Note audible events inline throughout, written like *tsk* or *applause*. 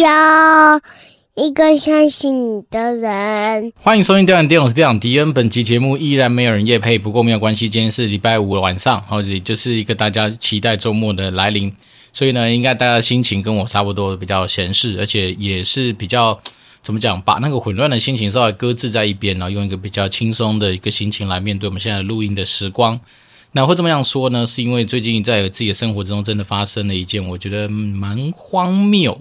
要一个相信你的人。欢迎收听《电玩店》，我是店长迪恩。本期节目依然没有人夜配，不过没有关系，今天是礼拜五晚上，或者就是一个大家期待周末的来临，所以呢，应该大家心情跟我差不多，比较闲适，而且也是比较怎么讲，把那个混乱的心情稍微搁置在一边，然后用一个比较轻松的一个心情来面对我们现在录音的时光。那会这么样说呢？是因为最近在自己的生活之中，真的发生了一件我觉得蛮荒谬，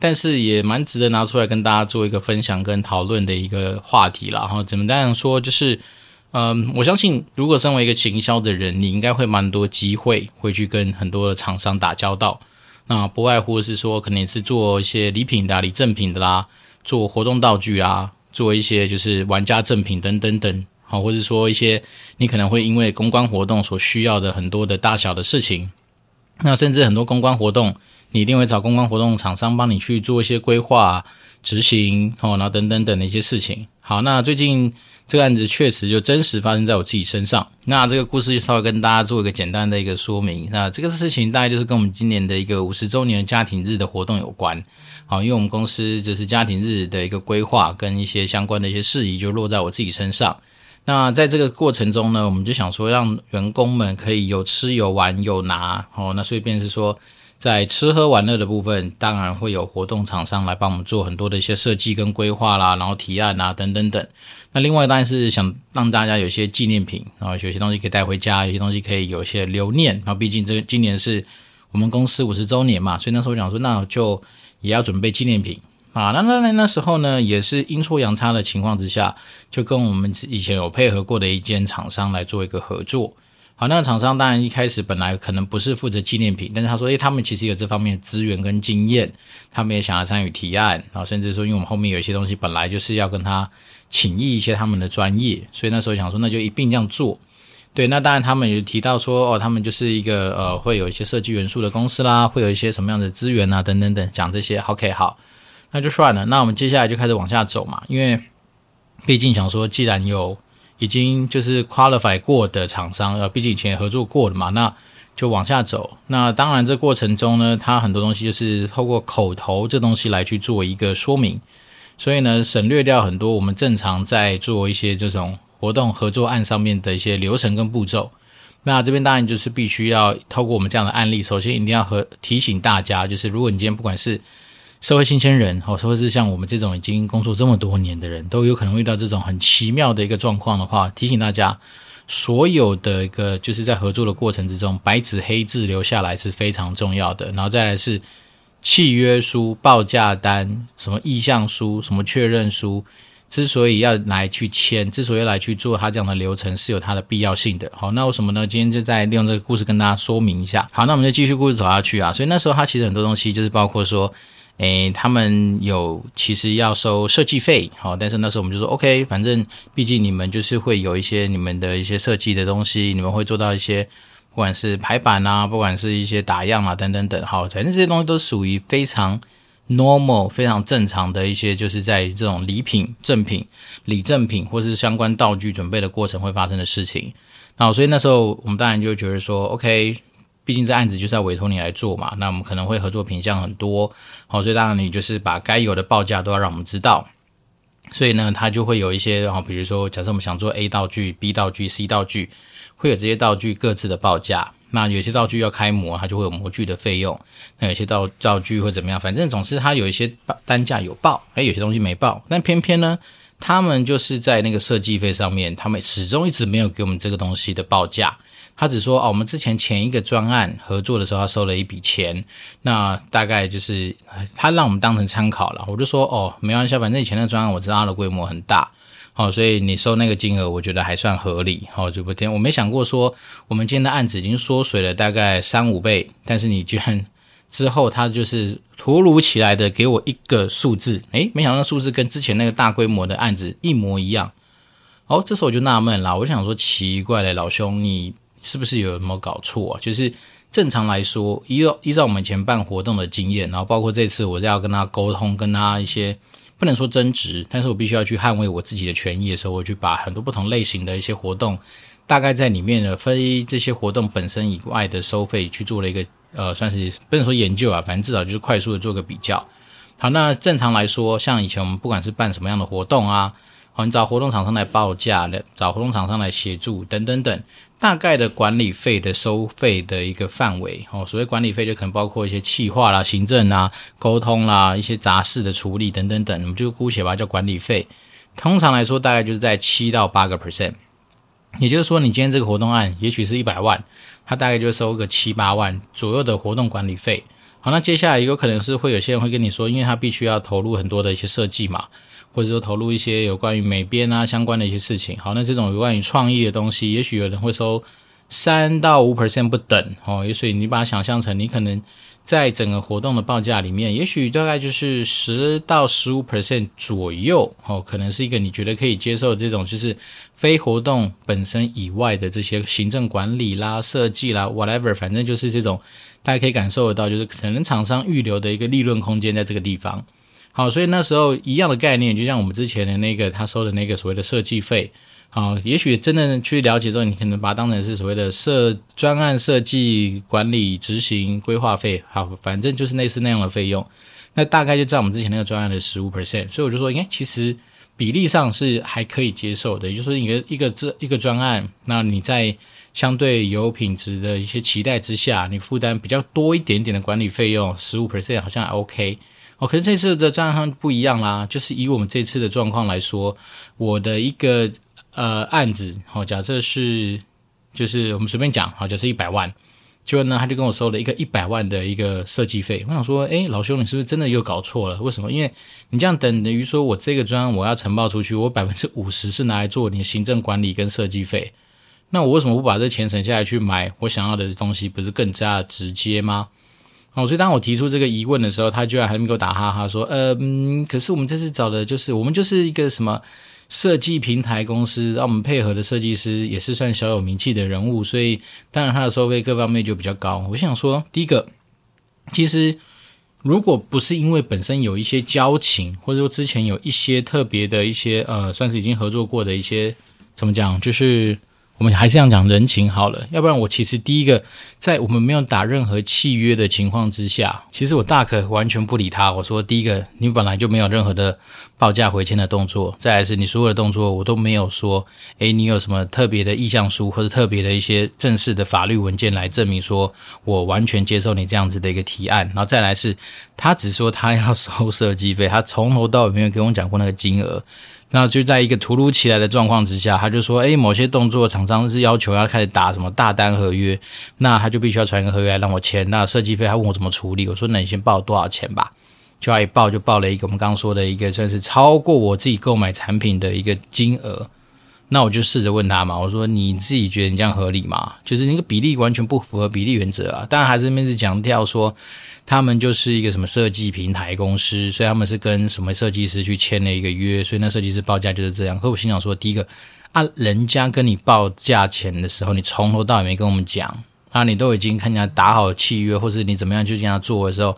但是也蛮值得拿出来跟大家做一个分享跟讨论的一个话题啦。哈，怎么这样说？就是，嗯，我相信如果身为一个行销的人，你应该会蛮多机会会去跟很多的厂商打交道。那不外乎是说，可能是做一些礼品的、礼赠品的啦，做活动道具啊，做一些就是玩家赠品等等等。好，或者说一些你可能会因为公关活动所需要的很多的大小的事情，那甚至很多公关活动，你一定会找公关活动厂商帮你去做一些规划、执行，哦，然后等等等的一些事情。好，那最近这个案子确实就真实发生在我自己身上。那这个故事就稍微跟大家做一个简单的一个说明。那这个事情大概就是跟我们今年的一个五十周年家庭日的活动有关。好，因为我们公司就是家庭日的一个规划跟一些相关的一些事宜就落在我自己身上。那在这个过程中呢，我们就想说，让员工们可以有吃有玩有拿哦。那所以便是说，在吃喝玩乐的部分，当然会有活动厂商来帮我们做很多的一些设计跟规划啦，然后提案啊等等等。那另外当然是想让大家有些纪念品，然后有些东西可以带回家，有些东西可以有一些留念。然后毕竟这今年是我们公司五十周年嘛，所以那时候我想说，那就也要准备纪念品。啊，那那那那时候呢，也是阴错阳差的情况之下，就跟我们以前有配合过的一间厂商来做一个合作。好，那个厂商当然一开始本来可能不是负责纪念品，但是他说，诶，他们其实有这方面的资源跟经验，他们也想要参与提案，然后甚至说，因为我们后面有一些东西本来就是要跟他请益一些他们的专业，所以那时候想说，那就一并这样做。对，那当然他们也提到说，哦，他们就是一个呃，会有一些设计元素的公司啦，会有一些什么样的资源啊，等等等，讲这些。OK，好。那就算了，那我们接下来就开始往下走嘛，因为毕竟想说，既然有已经就是 qualify 过的厂商，呃，毕竟以前合作过的嘛，那就往下走。那当然这过程中呢，它很多东西就是透过口头这东西来去做一个说明，所以呢，省略掉很多我们正常在做一些这种活动合作案上面的一些流程跟步骤。那这边当然就是必须要透过我们这样的案例，首先一定要和提醒大家，就是如果你今天不管是社会新鲜人，或者是像我们这种已经工作这么多年的人，都有可能遇到这种很奇妙的一个状况的话，提醒大家，所有的一个就是在合作的过程之中，白纸黑字留下来是非常重要的。然后再来是契约书、报价单、什么意向书、什么确认书，之所以要来去签，之所以要来去做它这样的流程，是有它的必要性的。好，那为什么呢？今天就再利用这个故事跟大家说明一下。好，那我们就继续故事走下去啊。所以那时候它其实很多东西就是包括说。诶，他们有其实要收设计费，好，但是那时候我们就说 OK，反正毕竟你们就是会有一些你们的一些设计的东西，你们会做到一些，不管是排版啊，不管是一些打样啊，等等等，好，反正这些东西都属于非常 normal、非常正常的一些，就是在这种礼品、赠品、礼赠品或是相关道具准备的过程会发生的事情。那所以那时候我们当然就觉得说 OK。毕竟这案子就是要委托你来做嘛，那我们可能会合作品项很多，好，所以当然你就是把该有的报价都要让我们知道。所以呢，他就会有一些，然后比如说，假设我们想做 A 道具、B 道具、C 道具，会有这些道具各自的报价。那有些道具要开模，它就会有模具的费用。那有些道道具会怎么样？反正总是它有一些单价有报，哎，有些东西没报。但偏偏呢，他们就是在那个设计费上面，他们始终一直没有给我们这个东西的报价。他只说哦，我们之前前一个专案合作的时候，他收了一笔钱，那大概就是他让我们当成参考了。我就说哦，没关系，反正以前那个专案我知道它的规模很大，好，所以你收那个金额，我觉得还算合理。好，就不听，我没想过说我们今天的案子已经缩水了大概三五倍，但是你居然之后他就是突如其来的给我一个数字，诶，没想到数字跟之前那个大规模的案子一模一样。哦，这时候我就纳闷了，我想说奇怪了，老兄你。是不是有什么搞错啊？就是正常来说，依照依照我们以前办活动的经验，然后包括这次我要跟他沟通，跟他一些不能说争执，但是我必须要去捍卫我自己的权益的时候，我去把很多不同类型的一些活动，大概在里面的非这些活动本身以外的收费去做了一个呃，算是不能说研究啊，反正至少就是快速的做个比较。好，那正常来说，像以前我们不管是办什么样的活动啊，好，你找活动厂商来报价的，找活动厂商来协助等等等，大概的管理费的收费的一个范围哦，所谓管理费就可能包括一些企划啦、行政啦、沟通啦、一些杂事的处理等等等，我们就姑且把它叫管理费。通常来说，大概就是在七到八个 percent，也就是说，你今天这个活动案也许是一百万，它大概就收个七八万左右的活动管理费。好，那接下来有可能是会有些人会跟你说，因为他必须要投入很多的一些设计嘛，或者说投入一些有关于美编啊相关的一些事情。好，那这种有关于创意的东西，也许有人会收三到五 percent 不等哦。也许你把它想象成，你可能在整个活动的报价里面，也许大概就是十到十五 percent 左右哦，可能是一个你觉得可以接受的这种，就是非活动本身以外的这些行政管理啦、设计啦，whatever，反正就是这种。大家可以感受得到，就是可能厂商预留的一个利润空间在这个地方。好，所以那时候一样的概念，就像我们之前的那个他收的那个所谓的设计费。好，也许真的去了解之后，你可能把它当成是所谓的设专案设计管理执行规划费。好，反正就是类似那样的费用。那大概就在我们之前那个专案的十五 percent。所以我就说，应该，其实比例上是还可以接受的。也就是说，一个一个这一个专案，那你在。相对有品质的一些期待之下，你负担比较多一点点的管理费用，十五 percent 好像还 OK。哦，可是这次的状况不一样啦，就是以我们这次的状况来说，我的一个呃案子，好，假设是就是我们随便讲，好，假设一百万，结果呢他就跟我收了一个一百万的一个设计费。我想说，诶，老兄，你是不是真的又搞错了？为什么？因为你这样等于说我这个专我要呈报出去，我百分之五十是拿来做你的行政管理跟设计费。那我为什么不把这钱省下来去买我想要的东西，不是更加直接吗？哦，所以当我提出这个疑问的时候，他居然还没给我打哈哈说，呃，嗯，可是我们这次找的就是我们就是一个什么设计平台公司，让我们配合的设计师也是算小有名气的人物，所以当然他的收费各方面就比较高。我想说，第一个，其实如果不是因为本身有一些交情，或者说之前有一些特别的一些呃，算是已经合作过的一些，怎么讲，就是。我们还是这样讲人情好了，要不然我其实第一个在我们没有打任何契约的情况之下，其实我大可完全不理他。我说第一个，你本来就没有任何的报价回签的动作，再来是你所有的动作我都没有说，诶，你有什么特别的意向书或者特别的一些正式的法律文件来证明说我完全接受你这样子的一个提案，然后再来是他只说他要收设计费，他从头到尾没有跟我讲过那个金额。那就在一个突如其来的状况之下，他就说：“诶，某些动作厂商是要求要开始打什么大单合约，那他就必须要传一个合约来让我签。那设计费他问我怎么处理，我说那你先报多少钱吧。就他一报就报了一个我们刚刚说的一个算是超过我自己购买产品的一个金额。那我就试着问他嘛，我说你自己觉得你这样合理吗？就是那个比例完全不符合比例原则啊。当然还是面试强调说。”他们就是一个什么设计平台公司，所以他们是跟什么设计师去签了一个约，所以那设计师报价就是这样。可我心想说，第一个啊，人家跟你报价钱的时候，你从头到尾没跟我们讲啊，你都已经看人家打好契约，或是你怎么样去这样做的时候，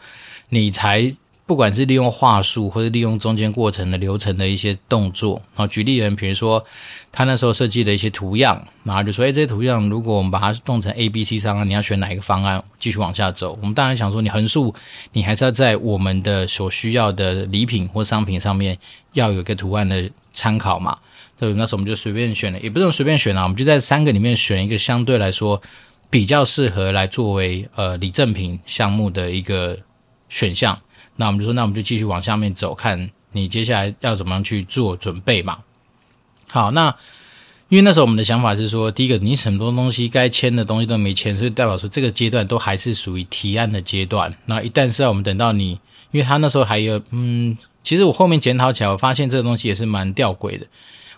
你才。不管是利用话术，或者利用中间过程的流程的一些动作，好，举例人，比如说他那时候设计的一些图样，然后就说，哎，这些图样如果我们把它弄成 A、B、C 方案，你要选哪一个方案继续往下走？我们当然想说，你横竖，你还是要在我们的所需要的礼品或商品上面要有一个图案的参考嘛？对，那时候我们就随便选了，也不是随便选啊，我们就在三个里面选一个相对来说比较适合来作为呃礼赠品项目的一个选项。那我们就说，那我们就继续往下面走，看你接下来要怎么样去做准备嘛。好，那因为那时候我们的想法是说，第一个，你很多东西该签的东西都没签，所以代表说这个阶段都还是属于提案的阶段。那一旦是要我们等到你，因为他那时候还有，嗯，其实我后面检讨起来，我发现这个东西也是蛮吊诡的。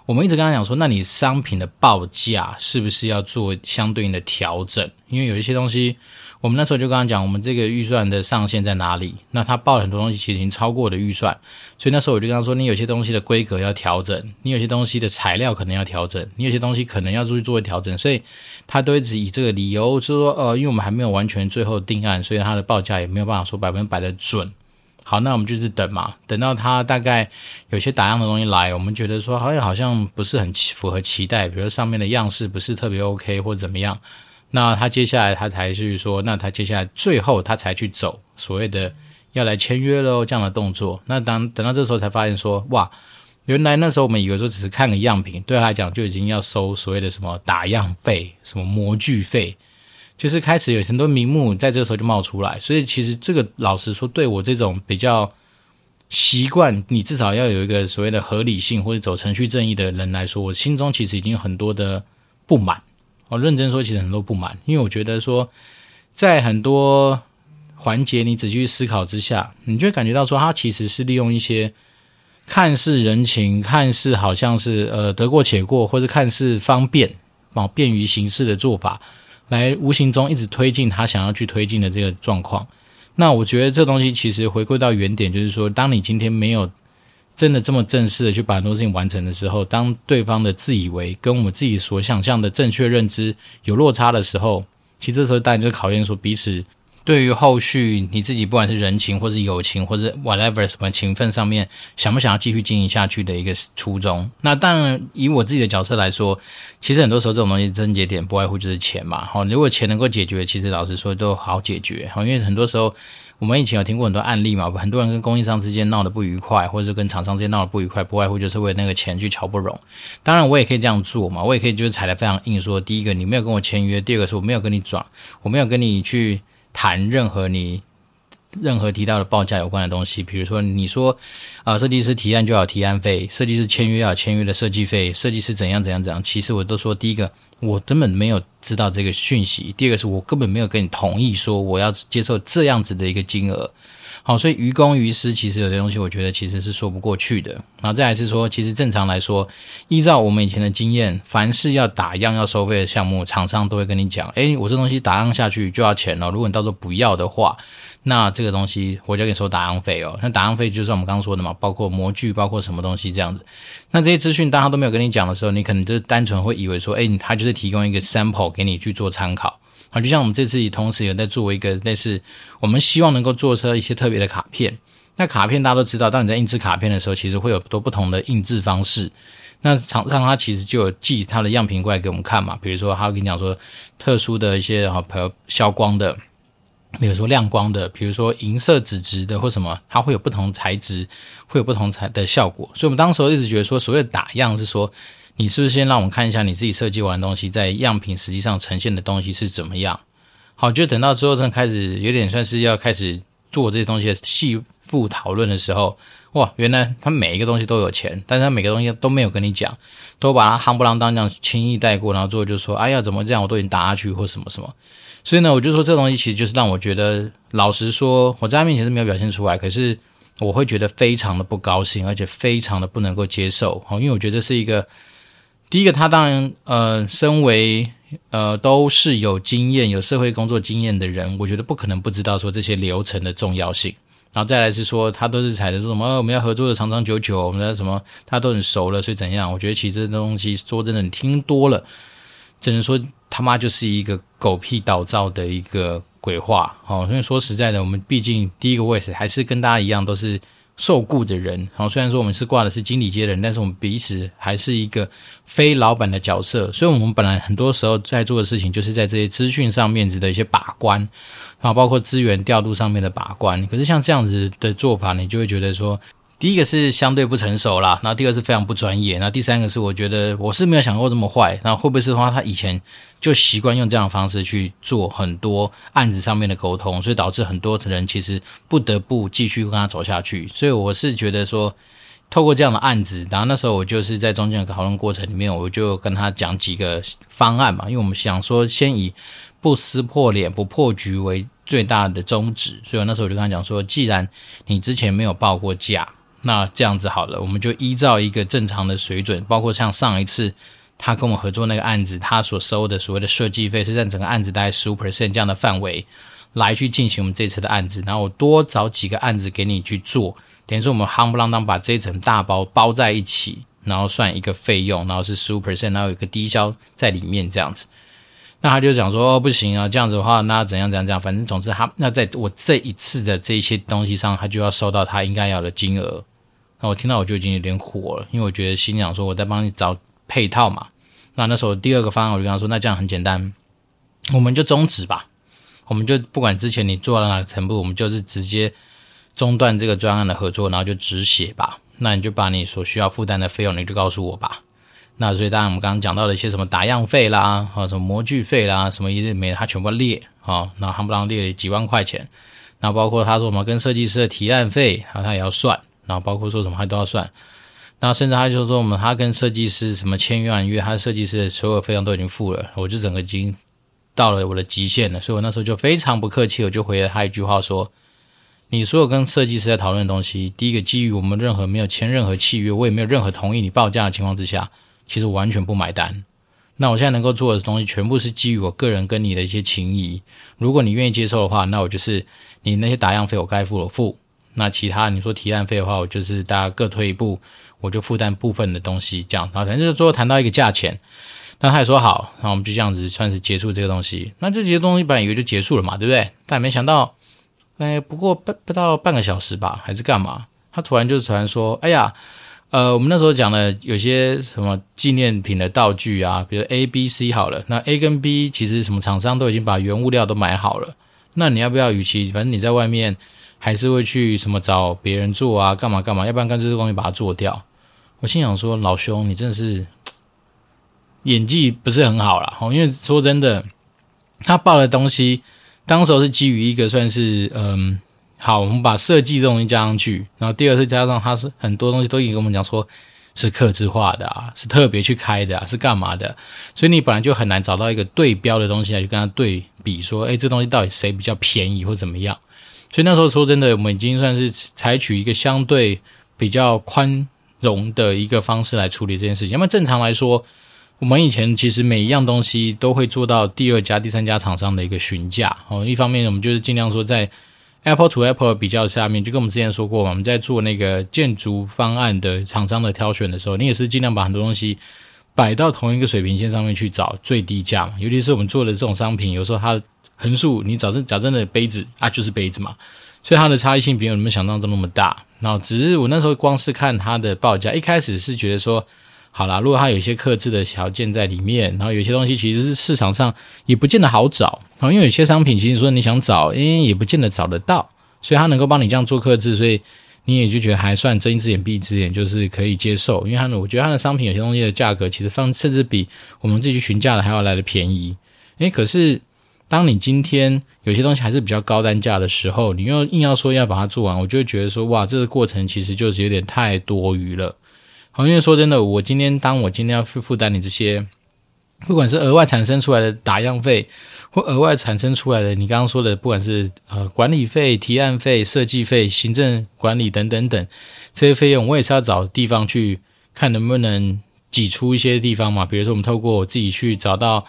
我们一直跟他讲说，那你商品的报价是不是要做相对应的调整？因为有一些东西。我们那时候就跟他讲，我们这个预算的上限在哪里？那他报了很多东西，其实已经超过我的预算，所以那时候我就跟他说，你有些东西的规格要调整，你有些东西的材料可能要调整，你有些东西可能要注意做调整，所以他都一直以这个理由，就是说，呃，因为我们还没有完全最后定案，所以他的报价也没有办法说百分百的准。好，那我们就是等嘛，等到他大概有些打样的东西来，我们觉得说好像好像不是很符合期待，比如说上面的样式不是特别 OK 或者怎么样。那他接下来他才去说，那他接下来最后他才去走所谓的要来签约喽这样的动作。那当等到这时候才发现说，哇，原来那时候我们以为说只是看个样品，对他来讲就已经要收所谓的什么打样费、什么模具费，就是开始有很多名目在这个时候就冒出来。所以其实这个老实说，对我这种比较习惯，你至少要有一个所谓的合理性或者走程序正义的人来说，我心中其实已经有很多的不满。我认真说，其实很多不满，因为我觉得说，在很多环节你仔细去思考之下，你就会感觉到说，他其实是利用一些看似人情、看似好像是呃得过且过，或者看似方便哦便于行事的做法，来无形中一直推进他想要去推进的这个状况。那我觉得这东西其实回归到原点，就是说，当你今天没有。真的这么正式的去把很多事情完成的时候，当对方的自以为跟我们自己所想象的正确认知有落差的时候，其实这时候当然就考验说彼此对于后续你自己不管是人情或是友情或者 whatever 什么情分上面，想不想要继续经营下去的一个初衷。那当然以我自己的角色来说，其实很多时候这种东西症结点不外乎就是钱嘛。好，如果钱能够解决，其实老实说都好解决。好，因为很多时候。我们以前有听过很多案例嘛，很多人跟供应商之间闹得不愉快，或者是跟厂商之间闹得不愉快，不外乎就是为了那个钱去瞧不拢。当然，我也可以这样做嘛，我也可以就是踩得非常硬，说第一个你没有跟我签约，第二个是我没有跟你转，我没有跟你去谈任何你。任何提到的报价有关的东西，比如说你说，啊，设计师提案就要提案费，设计师签约要签约的设计费，设计师怎样怎样怎样，其实我都说，第一个我根本没有知道这个讯息，第二个是我根本没有跟你同意说我要接受这样子的一个金额，好，所以于公于私，其实有些东西我觉得其实是说不过去的。然后再来是说，其实正常来说，依照我们以前的经验，凡是要打样要收费的项目，厂商都会跟你讲，诶，我这东西打样下去就要钱了，如果你到时候不要的话。那这个东西我就给你收打样费哦。那打样费就是我们刚刚说的嘛，包括模具，包括什么东西这样子。那这些资讯当他都没有跟你讲的时候，你可能就单纯会以为说，诶，他就是提供一个 sample 给你去做参考啊。就像我们这次也同时有在做一个类似，我们希望能够做出一些特别的卡片。那卡片大家都知道，当你在印制卡片的时候，其实会有多不同的印制方式。那厂商他其实就有寄他的样品过来给我们看嘛，比如说他跟你讲说，特殊的一些啊，比如消光的。比如说亮光的，比如说银色纸质的或什么，它会有不同材质，会有不同材的效果。所以，我们当时一直觉得说，所谓打样是说，你是不是先让我们看一下你自己设计完的东西，在样品实际上呈现的东西是怎么样？好，就等到之后真的开始有点算是要开始做这些东西的细部讨论的时候，哇，原来他每一个东西都有钱，但是他每个东西都没有跟你讲，都把它夯不啷当这样轻易带过，然后最后就说，哎呀，怎么这样？我都已经打下去或什么什么。所以呢，我就说这东西其实就是让我觉得，老实说，我在他面前是没有表现出来，可是我会觉得非常的不高兴，而且非常的不能够接受。好，因为我觉得这是一个，第一个，他当然，呃，身为呃都是有经验、有社会工作经验的人，我觉得不可能不知道说这些流程的重要性。然后再来是说，他都是踩着说什么，我们要合作的长长久久，我们的什么，他都很熟了，所以怎样？我觉得其实这东西说真的，你听多了，只能说。他妈就是一个狗屁倒灶的一个鬼话，哦，所以说实在的，我们毕竟第一个位置还是跟大家一样都是受雇的人，好，虽然说我们是挂的是经理阶的人，但是我们彼此还是一个非老板的角色，所以我们本来很多时候在做的事情就是在这些资讯上面的一些把关，啊，包括资源调度上面的把关，可是像这样子的做法，你就会觉得说。第一个是相对不成熟啦，那第二是非常不专业，那第三个是我觉得我是没有想过这么坏，那会不会是说他以前就习惯用这样的方式去做很多案子上面的沟通，所以导致很多人其实不得不继续跟他走下去。所以我是觉得说，透过这样的案子，然后那时候我就是在中间的讨论过程里面，我就跟他讲几个方案嘛，因为我们想说先以不撕破脸、不破局为最大的宗旨，所以那时候我就跟他讲说，既然你之前没有报过价。那这样子好了，我们就依照一个正常的水准，包括像上一次他跟我合作那个案子，他所收的所谓的设计费是在整个案子大概十五 percent 这样的范围来去进行我们这次的案子，然后我多找几个案子给你去做，等于说我们夯不啷当把这一层大包包在一起，然后算一个费用，然后是十五 percent，然后有一个低消在里面这样子。那他就讲说哦不行啊，这样子的话，那怎样怎样怎样，反正总之他那在我这一次的这些东西上，他就要收到他应该要的金额。那我听到我就已经有点火了，因为我觉得心想说我在帮你找配套嘛。那那时候第二个方案我就跟他说，那这样很简单，我们就终止吧，我们就不管之前你做到哪个程度，我们就是直接中断这个专案的合作，然后就止血吧。那你就把你所需要负担的费用，你就告诉我吧。那所以当然我们刚刚讲到的一些什么打样费啦，啊什么模具费啦，什么一些没，他全部列啊，然后夯不啷列了几万块钱。然后包括他说什么跟设计师的提案费，然后他也要算。然后包括说什么他都要算。然后甚至他就说我们他跟设计师什么签约完约，他设计师的所有费用都已经付了，我就整个已经到了我的极限了。所以我那时候就非常不客气，我就回了他一句话说。你所有跟设计师在讨论的东西，第一个基于我们任何没有签任何契约，我也没有任何同意你报价的情况之下，其实我完全不买单。那我现在能够做的东西，全部是基于我个人跟你的一些情谊。如果你愿意接受的话，那我就是你那些打样费我该付我付。那其他你说提案费的话，我就是大家各退一步，我就负担部分的东西这样。然后反正就是最后谈到一个价钱，那他也说好，那我们就这样子算是结束这个东西。那这些东西本来以为就结束了嘛，对不对？但没想到。哎，不过不不到半个小时吧，还是干嘛？他突然就突然说：“哎呀，呃，我们那时候讲的有些什么纪念品的道具啊，比如 A、B、C 好了，那 A 跟 B 其实什么厂商都已经把原物料都买好了，那你要不要？与其反正你在外面还是会去什么找别人做啊，干嘛干嘛？要不然干脆这个东西把它做掉。”我心想说：“老兄，你真的是 *tsk* 演技不是很好啦。哦因为说真的，他报的东西。”当时候是基于一个算是嗯，好，我们把设计这东西加上去，然后第二次加上他是很多东西都已经跟我们讲说是客制化的啊，是特别去开的啊，是干嘛的？所以你本来就很难找到一个对标的东西来去跟他对比，说，诶，这东西到底谁比较便宜或怎么样？所以那时候说真的，我们已经算是采取一个相对比较宽容的一个方式来处理这件事情。那么正常来说。我们以前其实每一样东西都会做到第二家、第三家厂商的一个询价哦。一方面，我们就是尽量说在 Apple to Apple 比较下面，就跟我们之前说过嘛，我们在做那个建筑方案的厂商的挑选的时候，你也是尽量把很多东西摆到同一个水平线上面去找最低价嘛。尤其是我们做的这种商品，有时候它横竖，你找真假真的杯子啊，就是杯子嘛，所以它的差异性没有你们想象中那么大。然后只是我那时候光是看它的报价，一开始是觉得说。好啦，如果它有一些克制的条件在里面，然后有些东西其实是市场上也不见得好找，然后因为有些商品其实说你想找，诶，也不见得找得到，所以它能够帮你这样做克制，所以你也就觉得还算睁一只眼闭一只眼，就是可以接受。因为它呢，我觉得它的商品有些东西的价格其实方甚至比我们自己去询价的还要来得便宜。诶，可是当你今天有些东西还是比较高单价的时候，你又硬要说要把它做完，我就会觉得说，哇，这个过程其实就是有点太多余了。好，因为说真的，我今天当我今天要去负担你这些，不管是额外产生出来的打样费，或额外产生出来的你刚刚说的，不管是呃管理费、提案费、设计费、行政管理等等等这些费用，我也是要找地方去看能不能挤出一些地方嘛。比如说，我们透过我自己去找到，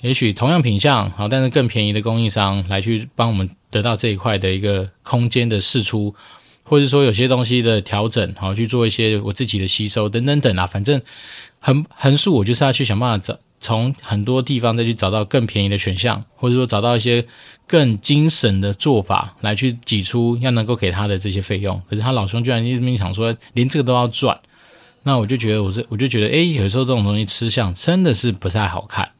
也许同样品相好，但是更便宜的供应商来去帮我们得到这一块的一个空间的释出。或者说有些东西的调整，好去做一些我自己的吸收等等等啊，反正横横竖我就是要去想办法找，从很多地方再去找到更便宜的选项，或者说找到一些更精省的做法来去挤出要能够给他的这些费用。可是他老兄居然一直想说连这个都要赚，那我就觉得我这我就觉得诶，有时候这种东西吃相真的是不太好看。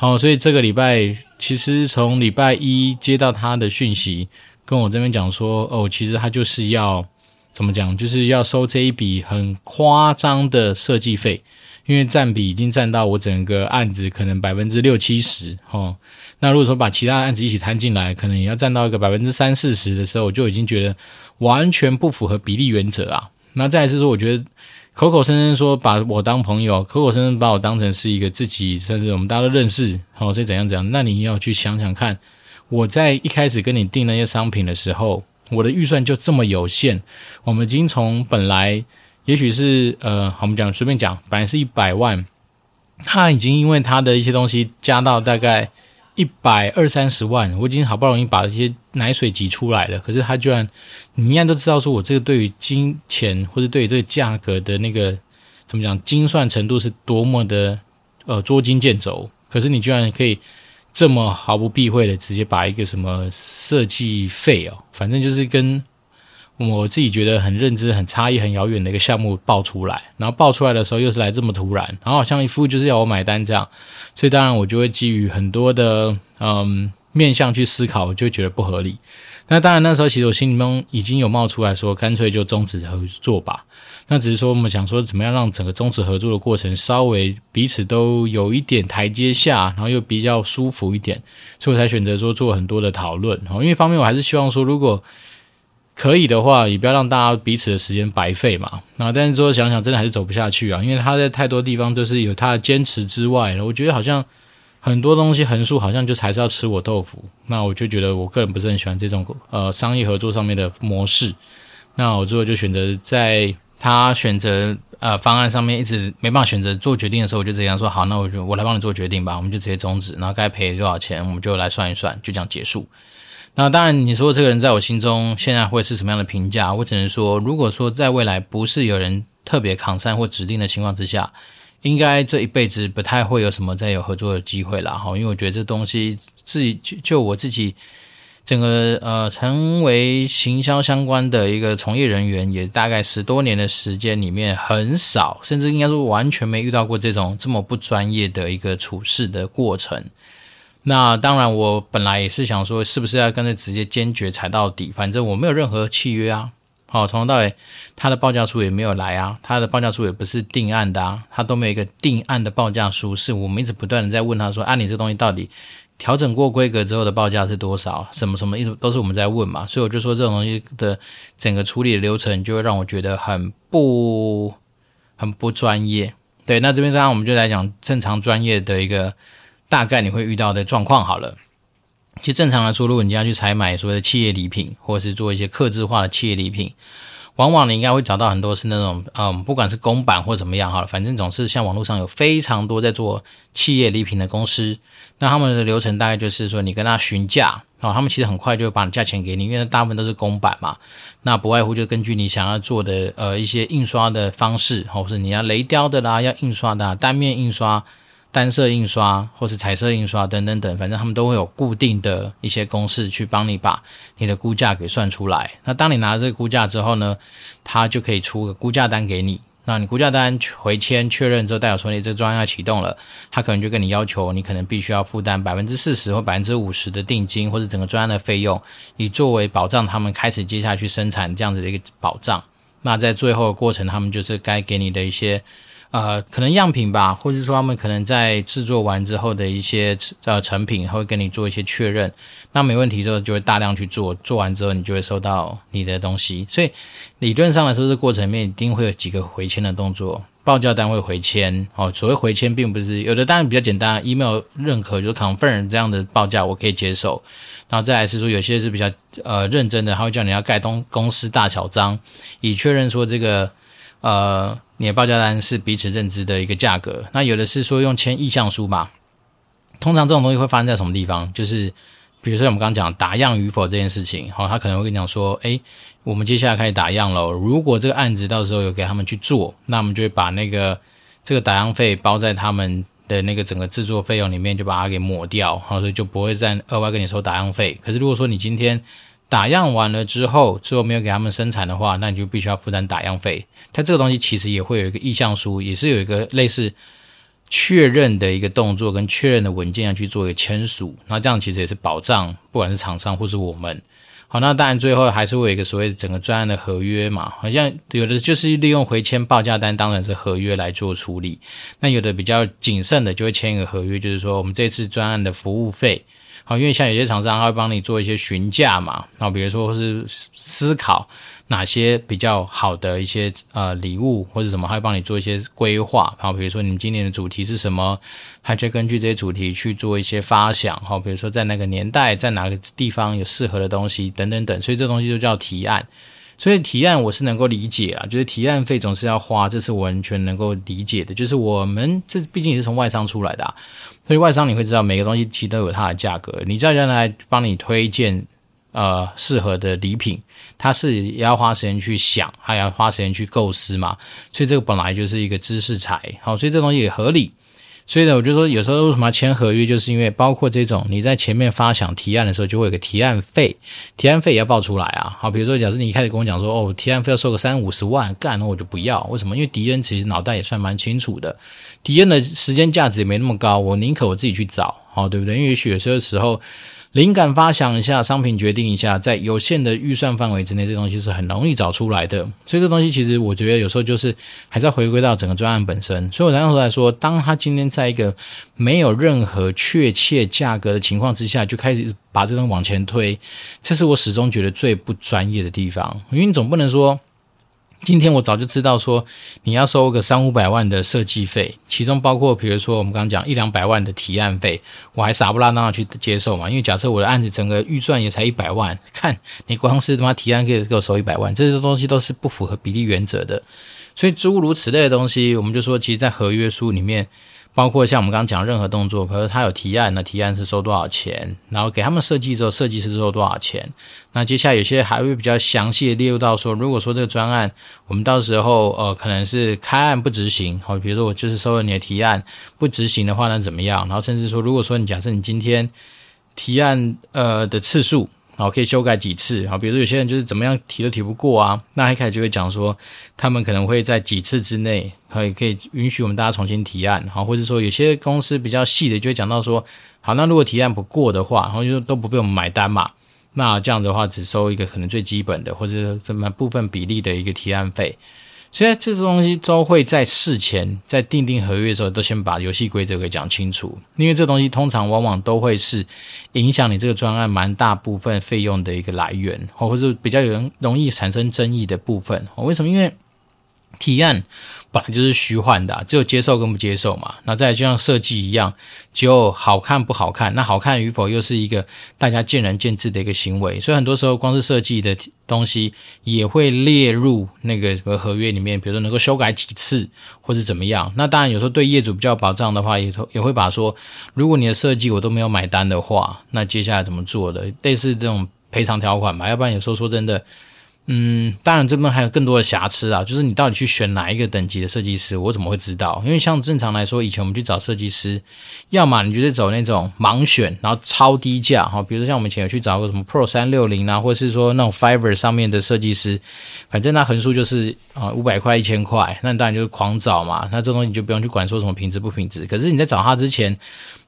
好，所以这个礼拜其实从礼拜一接到他的讯息。跟我这边讲说，哦，其实他就是要怎么讲，就是要收这一笔很夸张的设计费，因为占比已经占到我整个案子可能百分之六七十哦。那如果说把其他案子一起摊进来，可能也要占到一个百分之三四十的时候，我就已经觉得完全不符合比例原则啊。那再来是说，我觉得口口声声说把我当朋友，口口声声把我当成是一个自己，甚至我们大家都认识，哦，是怎样怎样，那你要去想想看。我在一开始跟你订那些商品的时候，我的预算就这么有限。我们已经从本来也许是呃，我们讲随便讲，本来是一百万，他已经因为他的一些东西加到大概一百二三十万，我已经好不容易把这些奶水挤出来了。可是他居然，你应该都知道，说我这个对于金钱或者对于这个价格的那个怎么讲精算程度是多么的呃捉襟见肘。可是你居然可以。这么毫不避讳的直接把一个什么设计费哦，反正就是跟我自己觉得很认知、很差异、很遥远的一个项目爆出来，然后爆出来的时候又是来这么突然，然后好像一副就是要我买单这样，所以当然我就会基于很多的嗯面向去思考，我就觉得不合理。那当然那时候其实我心里面已经有冒出来说，干脆就终止合作吧。那只是说我们想说怎么样让整个终止合作的过程稍微彼此都有一点台阶下，然后又比较舒服一点，所以我才选择说做很多的讨论。因为方面我还是希望说如果。可以的话，也不要让大家彼此的时间白费嘛。那但是之后想想，真的还是走不下去啊，因为他在太多地方都是有他的坚持之外，我觉得好像很多东西横竖好像就还是要吃我豆腐。那我就觉得我个人不是很喜欢这种呃商业合作上面的模式。那我最后就选择在他选择呃方案上面一直没办法选择做决定的时候，我就这样说好，那我就我来帮你做决定吧，我们就直接终止，然后该赔多少钱我们就来算一算，就这样结束。那当然，你说这个人在我心中现在会是什么样的评价？我只能说，如果说在未来不是有人特别扛善或指定的情况之下，应该这一辈子不太会有什么再有合作的机会了哈。因为我觉得这东西自己就就我自己整个呃成为行销相关的一个从业人员，也大概十多年的时间里面，很少甚至应该说完全没遇到过这种这么不专业的一个处事的过程。那当然，我本来也是想说，是不是要跟着直接坚决踩到底？反正我没有任何契约啊。好，从头到尾，他的报价书也没有来啊，他的报价书也不是定案的啊，他都没有一个定案的报价书。是我们一直不断的在问他说，啊，你这东西到底调整过规格之后的报价是多少？什么什么，一直都是我们在问嘛。所以我就说，这种东西的整个处理的流程，就会让我觉得很不很不专业。对，那这边当然我们就来讲正常专业的一个。大概你会遇到的状况好了，其实正常来说，如果你要去采买所谓的企业礼品，或者是做一些客制化的企业礼品，往往你应该会找到很多是那种，嗯，不管是公版或怎么样好了，反正总是像网络上有非常多在做企业礼品的公司，那他们的流程大概就是说，你跟他询价，哦，他们其实很快就会把价钱给你，因为大部分都是公版嘛，那不外乎就根据你想要做的呃一些印刷的方式，或是你要雷雕的啦，要印刷的单面印刷。单色印刷或是彩色印刷等等等，反正他们都会有固定的一些公式去帮你把你的估价给算出来。那当你拿了这个估价之后呢，他就可以出个估价单给你。那你估价单回签确认之后，代表说你这个专案要启动了，他可能就跟你要求你可能必须要负担百分之四十或百分之五十的定金，或者整个专案的费用，以作为保障他们开始接下去生产这样子的一个保障。那在最后的过程，他们就是该给你的一些。呃，可能样品吧，或者说他们可能在制作完之后的一些呃成品，会跟你做一些确认。那没问题之后，就会大量去做，做完之后你就会收到你的东西。所以理论上来说，这过程里面一定会有几个回签的动作，报价单会回签。哦，所谓回签，并不是有的当然比较简单，email 认可就是 confirm 这样的报价我可以接受。然后再来是说，有些是比较呃认真的，他会叫你要盖东公司大小章，以确认说这个。呃，你的报价单是彼此认知的一个价格。那有的是说用签意向书嘛？通常这种东西会发生在什么地方？就是比如说我们刚刚讲打样与否这件事情，好，他可能会跟你讲说，诶，我们接下来开始打样喽。如果这个案子到时候有给他们去做，那我们就会把那个这个打样费包在他们的那个整个制作费用里面，就把它给抹掉，好，所以就不会再额外跟你收打样费。可是如果说你今天打样完了之后，最后没有给他们生产的话，那你就必须要负担打样费。它这个东西其实也会有一个意向书，也是有一个类似确认的一个动作跟确认的文件要去做一个签署。那这样其实也是保障，不管是厂商或是我们。好，那当然最后还是会有一个所谓整个专案的合约嘛。好像有的就是利用回签报价单当然是合约来做处理，那有的比较谨慎的就会签一个合约，就是说我们这次专案的服务费。好，因为像有些厂商他会帮你做一些询价嘛，那比如说是思考哪些比较好的一些呃礼物或者什么，他会帮你做一些规划。然后比如说你们今年的主题是什么，他就根据这些主题去做一些发想。好，比如说在哪个年代，在哪个地方有适合的东西等等等，所以这东西就叫提案。所以提案我是能够理解啊，就是提案费总是要花，这是完全能够理解的。就是我们这毕竟也是从外商出来的啊。所以外商你会知道每个东西其实都有它的价格，你叫人来帮你推荐呃适合的礼品，它是也要花时间去想，还要花时间去构思嘛，所以这个本来就是一个知识财，好，所以这东西也合理。所以呢，我就说有时候为什么要签合约，就是因为包括这种你在前面发想提案的时候，就会有个提案费，提案费也要报出来啊。好，比如说假设你一开始跟我讲说，哦，提案费要收个三五十万，干，那我就不要。为什么？因为敌人其实脑袋也算蛮清楚的，敌人的时间价值也没那么高，我宁可我自己去找，好，对不对？因为也许有些时候。灵感发想一下，商品决定一下，在有限的预算范围之内，这东西是很容易找出来的。所以这东西其实我觉得有时候就是还是要回归到整个专案本身。所以我当时来说，当他今天在一个没有任何确切价格的情况之下，就开始把这东西往前推，这是我始终觉得最不专业的地方。因为你总不能说。今天我早就知道说你要收个三五百万的设计费，其中包括比如说我们刚刚讲一两百万的提案费，我还傻不拉呐去接受嘛？因为假设我的案子整个预算也才一百万，看你光是他妈提案可以给我收一百万，*laughs* 这些东西都是不符合比例原则的。所以诸如此类的东西，我们就说，其实，在合约书里面。包括像我们刚刚讲任何动作，可是他有提案，那提案是收多少钱？然后给他们设计之后，设计师收多少钱？那接下来有些还会比较详细的列入到说，如果说这个专案我们到时候呃可能是开案不执行，好，比如说我就是收了你的提案不执行的话，那怎么样？然后甚至说，如果说你假设你今天提案呃的次数。好，可以修改几次？好，比如有些人就是怎么样提都提不过啊，那一开始就会讲说，他们可能会在几次之内，可以可以允许我们大家重新提案，好，或者说有些公司比较细的就会讲到说，好，那如果提案不过的话，然后就都不被我们买单嘛，那这样的话只收一个可能最基本的，或者是什么部分比例的一个提案费。所以这些东西都会在事前，在订定合约的时候，都先把游戏规则给讲清楚。因为这东西通常往往都会是影响你这个专案蛮大部分费用的一个来源，或者是比较有容易产生争议的部分。为什么？因为提案。本来就是虚幻的，只有接受跟不接受嘛。那再就像设计一样，只有好看不好看。那好看与否又是一个大家见仁见智的一个行为。所以很多时候，光是设计的东西也会列入那个什么合约里面，比如说能够修改几次或者怎么样。那当然有时候对业主比较保障的话，也也会把说，如果你的设计我都没有买单的话，那接下来怎么做的？类似这种赔偿条款嘛。要不然有时候说真的。嗯，当然这边还有更多的瑕疵啊，就是你到底去选哪一个等级的设计师，我怎么会知道？因为像正常来说，以前我们去找设计师，要么你就是走那种盲选，然后超低价哈，比如说像我们以前有去找过什么 Pro 三六零啊，或者是说那种 Fiverr 上面的设计师，反正那横竖就是啊五百块一千块，那你当然就是狂找嘛，那这东西你就不用去管说什么品质不品质，可是你在找他之前。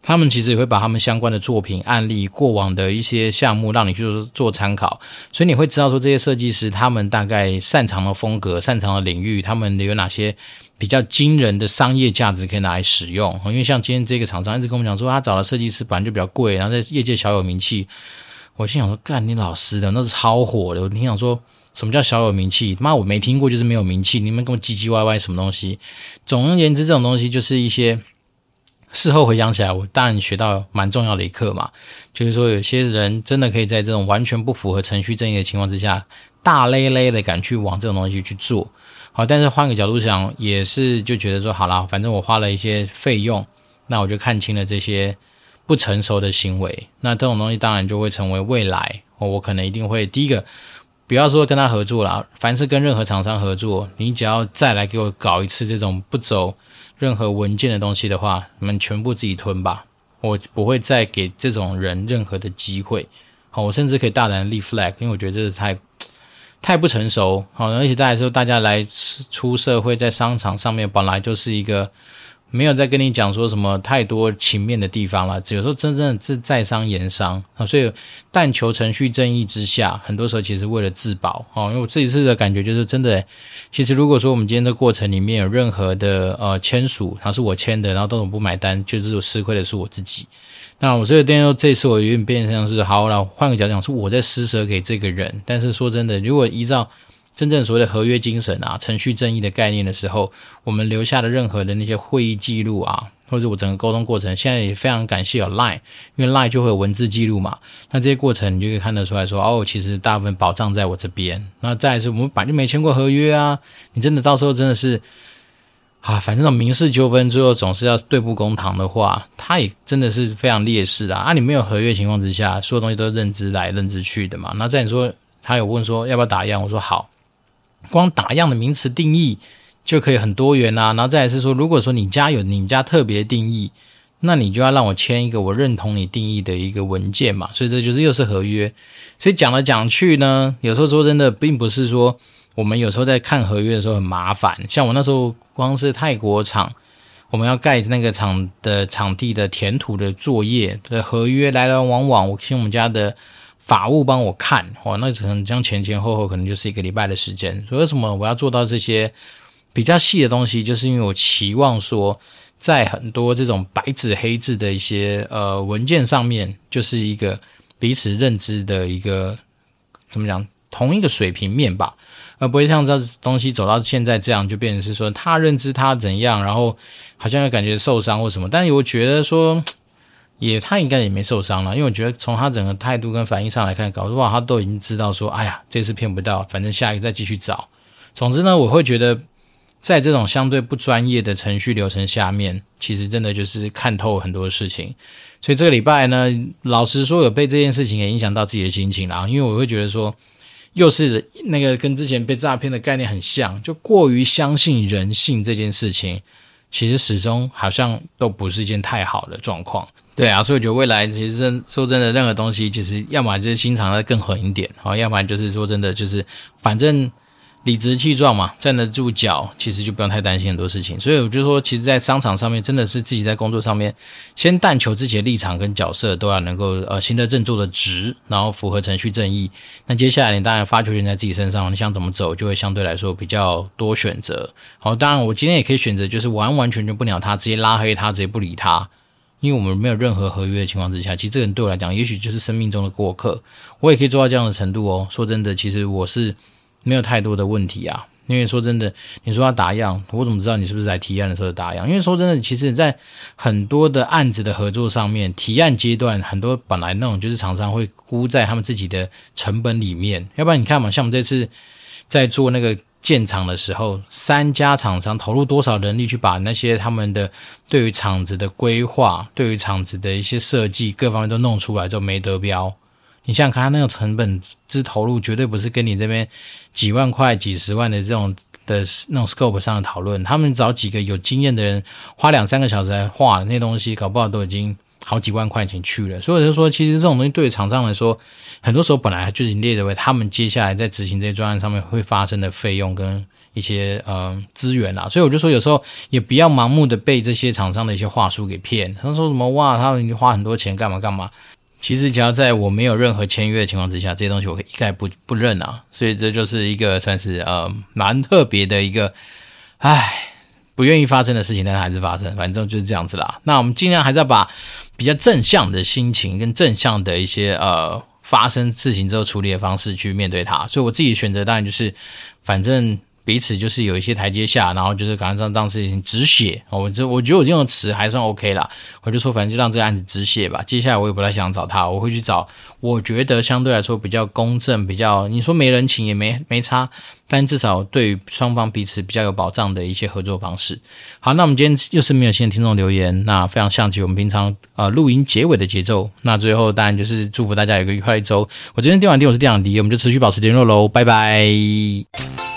他们其实也会把他们相关的作品案例、过往的一些项目让你去做做参考，所以你会知道说这些设计师他们大概擅长的风格、擅长的领域，他们有哪些比较惊人的商业价值可以拿来使用。因为像今天这个厂商一直跟我们讲说，他找的设计师本来就比较贵，然后在业界小有名气。我心想说，干你老师的那是超火的。我心想说，什么叫小有名气？妈，我没听过，就是没有名气。你们跟我唧唧歪歪什么东西？总而言之，这种东西就是一些。事后回想起来，我当然学到蛮重要的一课嘛，就是说有些人真的可以在这种完全不符合程序正义的情况之下，大咧咧的敢去往这种东西去做。好，但是换个角度想，也是就觉得说，好啦，反正我花了一些费用，那我就看清了这些不成熟的行为。那这种东西当然就会成为未来，我可能一定会第一个，不要说跟他合作啦，凡是跟任何厂商合作，你只要再来给我搞一次这种不走。任何文件的东西的话，你们全部自己吞吧。我不会再给这种人任何的机会。好，我甚至可以大胆立 flag，因为我觉得这是太太不成熟。好，而且大家说，大家来出社会，在商场上面本来就是一个。没有再跟你讲说什么太多情面的地方了，只有说真正是在商言商啊，所以但求程序正义之下，很多时候其实为了自保哦。因为我这一次的感觉就是真的，其实如果说我们今天的过程里面有任何的呃签署，然后是我签的，然后都不买单，就是吃亏的是我自己。那我所以变说这次我有点变成是好了，换个角度讲，是我在施舍给这个人。但是说真的，如果依照真正所谓的合约精神啊，程序正义的概念的时候，我们留下的任何的那些会议记录啊，或者我整个沟通过程，现在也非常感谢有 Line，因为 Line 就会有文字记录嘛。那这些过程你就可以看得出来说，哦，其实大部分保障在我这边。那再来是我们本来就没签过合约啊，你真的到时候真的是啊，反正那种民事纠纷最后总是要对簿公堂的话，他也真的是非常劣势啊。啊，你没有合约情况之下，所有东西都是认知来认知去的嘛。那再你说他有问说要不要打样，我说好。光打样的名词定义就可以很多元啊。然后再来是说，如果说你家有你们家特别定义，那你就要让我签一个我认同你定义的一个文件嘛。所以这就是又是合约。所以讲来讲去呢，有时候说真的，并不是说我们有时候在看合约的时候很麻烦。像我那时候光是泰国厂，我们要盖那个厂的场地的填土的作业的合约来来往往，我请我们家的。法务帮我看，哇，那可能这样前前后后可能就是一个礼拜的时间。所以为什么我要做到这些比较细的东西？就是因为我期望说，在很多这种白纸黑字的一些呃文件上面，就是一个彼此认知的一个怎么讲，同一个水平面吧，而不会像这东西走到现在这样，就变成是说他认知他怎样，然后好像又感觉受伤或什么。但是我觉得说。也，他应该也没受伤了，因为我觉得从他整个态度跟反应上来看，搞的话他都已经知道说，哎呀，这次骗不到，反正下一个再继续找。总之呢，我会觉得，在这种相对不专业的程序流程下面，其实真的就是看透很多事情。所以这个礼拜呢，老实说，有被这件事情也影响到自己的心情啦，因为我会觉得说，又是那个跟之前被诈骗的概念很像，就过于相信人性这件事情，其实始终好像都不是一件太好的状况。对啊，所以我觉得未来其实真说真的，任何东西其实要么就是心肠要更狠一点，好，要不然就是说真的，就是反正理直气壮嘛，站得住脚，其实就不用太担心很多事情。所以我就说，其实，在商场上面，真的是自己在工作上面，先但求自己的立场跟角色都要能够呃行得正、坐得直，然后符合程序正义。那接下来你当然发球权在自己身上，你想怎么走，就会相对来说比较多选择。好，当然我今天也可以选择，就是完完全全不鸟他，直接拉黑他，直接不理他。因为我们没有任何合约的情况之下，其实这个人对我来讲，也许就是生命中的过客。我也可以做到这样的程度哦。说真的，其实我是没有太多的问题啊。因为说真的，你说要打样，我怎么知道你是不是来提案的时候打样？因为说真的，其实在很多的案子的合作上面，提案阶段很多本来那种就是厂商会估在他们自己的成本里面。要不然你看嘛，像我们这次在做那个。建厂的时候，三家厂商投入多少人力去把那些他们的对于厂子的规划、对于厂子的一些设计各方面都弄出来，就没得标。你想看，他那个成本之投入，绝对不是跟你这边几万块、几十万的这种的那种 scope 上的讨论。他们找几个有经验的人，花两三个小时来画那东西，搞不好都已经。好几万块钱去了，所以我就说，其实这种东西对于厂商来说，很多时候本来就已经列为他们接下来在执行这些专案上面会发生的费用跟一些呃资源啦。所以我就说，有时候也不要盲目的被这些厂商的一些话术给骗。他说什么哇，他们花很多钱干嘛干嘛？其实只要在我没有任何签约的情况之下，这些东西我一概不不认啊。所以这就是一个算是呃蛮特别的一个，唉。不愿意发生的事情，但是还是发生，反正就是这样子啦。那我们尽量还是要把比较正向的心情跟正向的一些呃发生事情之后处理的方式去面对它。所以我自己选择当然就是，反正。彼此就是有一些台阶下，然后就是赶上当事情止血。我这我觉得我这种词还算 OK 啦。我就说反正就让这个案子止血吧。接下来我也不太想找他，我会去找我觉得相对来说比较公正、比较你说没人情也没没差，但至少对于双方彼此比较有保障的一些合作方式。好，那我们今天又是没有新的听众留言，那非常像极我们平常呃录音结尾的节奏。那最后当然就是祝福大家有个愉快的一周。我今天电玩店我是电玩迪，我们就持续保持联络喽，拜拜。